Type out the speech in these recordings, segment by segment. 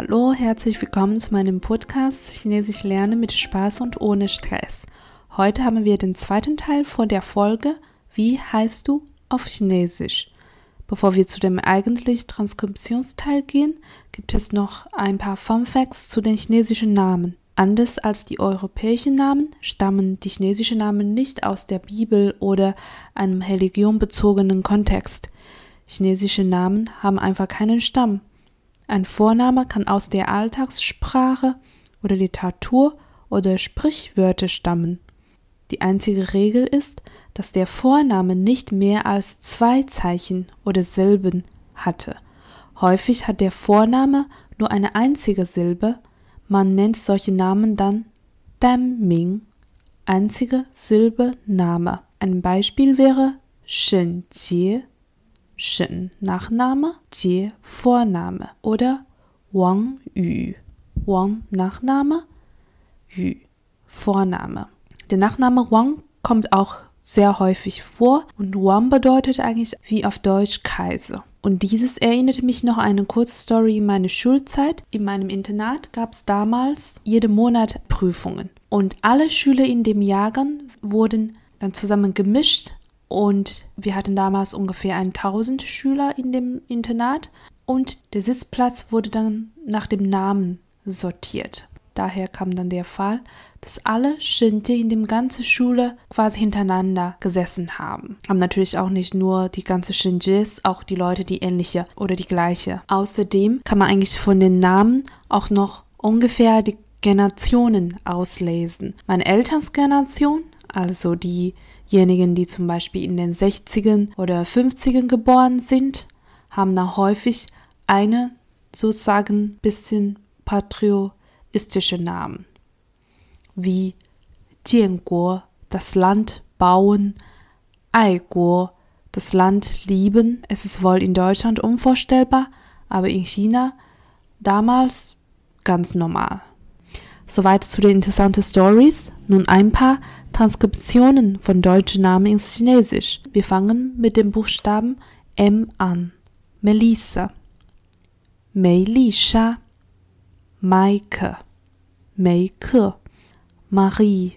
Hallo, herzlich willkommen zu meinem Podcast Chinesisch lernen mit Spaß und ohne Stress. Heute haben wir den zweiten Teil von der Folge Wie heißt du auf Chinesisch? Bevor wir zu dem eigentlich Transkriptionsteil gehen, gibt es noch ein paar Fun Facts zu den chinesischen Namen. Anders als die europäischen Namen stammen die chinesischen Namen nicht aus der Bibel oder einem religionbezogenen Kontext. Chinesische Namen haben einfach keinen Stamm. Ein Vorname kann aus der Alltagssprache oder Literatur oder Sprichwörter stammen. Die einzige Regel ist, dass der Vorname nicht mehr als zwei Zeichen oder Silben hatte. Häufig hat der Vorname nur eine einzige Silbe. Man nennt solche Namen dann Ming, einzige Silbe Name. Ein Beispiel wäre Shen Jie, Shen Nachname, Jie Vorname oder Wang Yu, Wang Nachname, Yu Vorname. Der Nachname Wang kommt auch sehr häufig vor und Wang bedeutet eigentlich wie auf Deutsch Kaiser. Und dieses erinnerte mich noch an eine kurze Story in meiner Schulzeit. In meinem Internat gab es damals jeden Monat Prüfungen. Und alle Schüler in dem Jahrgang wurden dann zusammen gemischt und wir hatten damals ungefähr 1000 Schüler in dem Internat und der Sitzplatz wurde dann nach dem Namen sortiert. Daher kam dann der Fall, dass alle Schinte in dem ganzen Schule quasi hintereinander gesessen haben. Haben natürlich auch nicht nur die ganze Shinjis, auch die Leute, die ähnliche oder die gleiche. Außerdem kann man eigentlich von den Namen auch noch ungefähr die Generationen auslesen. Meine Elternsgeneration, also die Diejenigen, die zum Beispiel in den 60ern oder 50ern geboren sind, haben da häufig eine sozusagen bisschen patriotistische Namen, wie Jianguo, das Land bauen, Aiguo, das Land lieben. Es ist wohl in Deutschland unvorstellbar, aber in China damals ganz normal. Soweit zu den interessanten Stories. Nun ein paar Transkriptionen von deutschen Namen ins Chinesisch. Wir fangen mit dem Buchstaben M an. Melissa, Meilisha, Maike, Meike, Marie,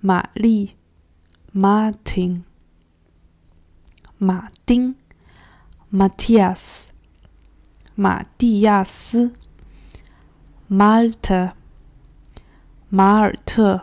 Marie, Martin, Martin, Matthias, Matthias, Malte, Malte,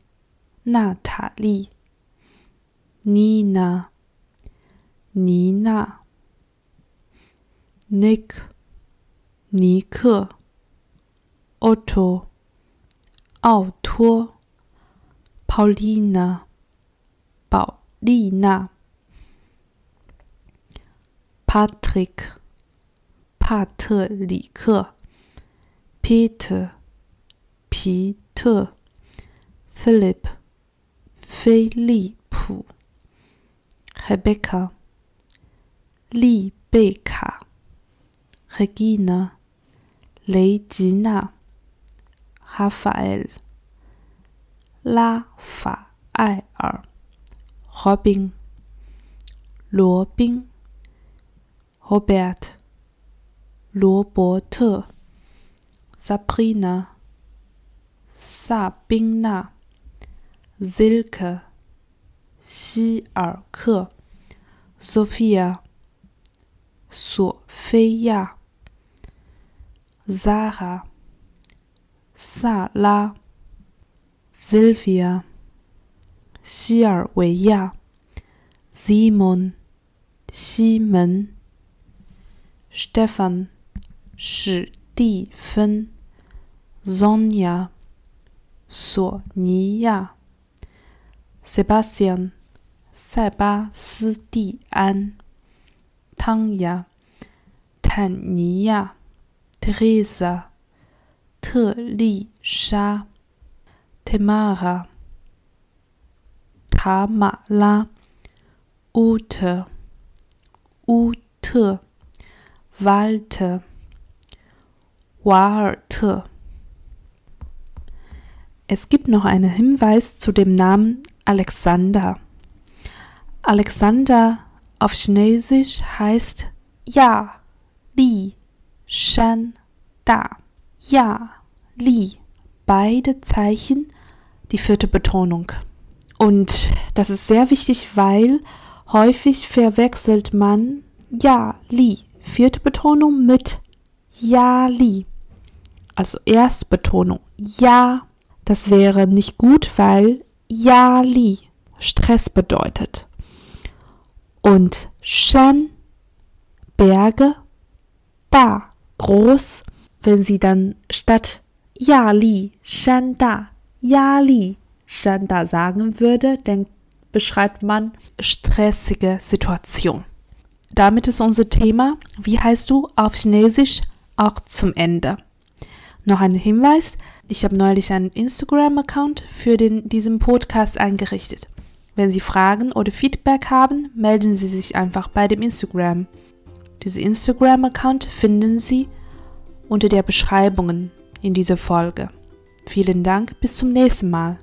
娜塔莉、妮娜、妮娜、Nick、尼克、Otto、奥托、Paulina、宝丽娜、Patrick、帕特里克、Peter、皮特、Philip。菲利普、Rebecca、丽贝卡、Regina、雷吉娜、Hafael、拉法埃尔、Robin、罗宾、Robert、罗伯特、Sabrina、萨宾娜。Zilke，希尔克，Sophia，索菲亚，Zara，萨拉，Sylvia，西尔维亚，Simon，西门，Stefan，史蒂芬，Sonja，索尼娅。Sebastian，塞巴斯蒂安，汤雅，坦尼亚 Theresa, 特丽莎，Tamara，塔马拉，Ute，乌特，Walter。瓦尔特。Es gibt noch einen Hinweis zu dem Namen Alexander. Alexander auf Chinesisch heißt Ja, Li, Shan, Da. Ja, Li. Beide Zeichen die vierte Betonung. Und das ist sehr wichtig, weil häufig verwechselt man Ja, Li, vierte Betonung mit Ja, Li also Erstbetonung ja, das wäre nicht gut, weil ja li Stress bedeutet. Und Shan Berge, da groß, wenn sie dann statt ja li Shan da ja li Shan da sagen würde, dann beschreibt man stressige Situation. Damit ist unser Thema, wie heißt du auf Chinesisch, auch zum Ende. Noch ein Hinweis, ich habe neulich einen Instagram-Account für den, diesen Podcast eingerichtet. Wenn Sie Fragen oder Feedback haben, melden Sie sich einfach bei dem Instagram. Diesen Instagram-Account finden Sie unter der Beschreibung in dieser Folge. Vielen Dank, bis zum nächsten Mal.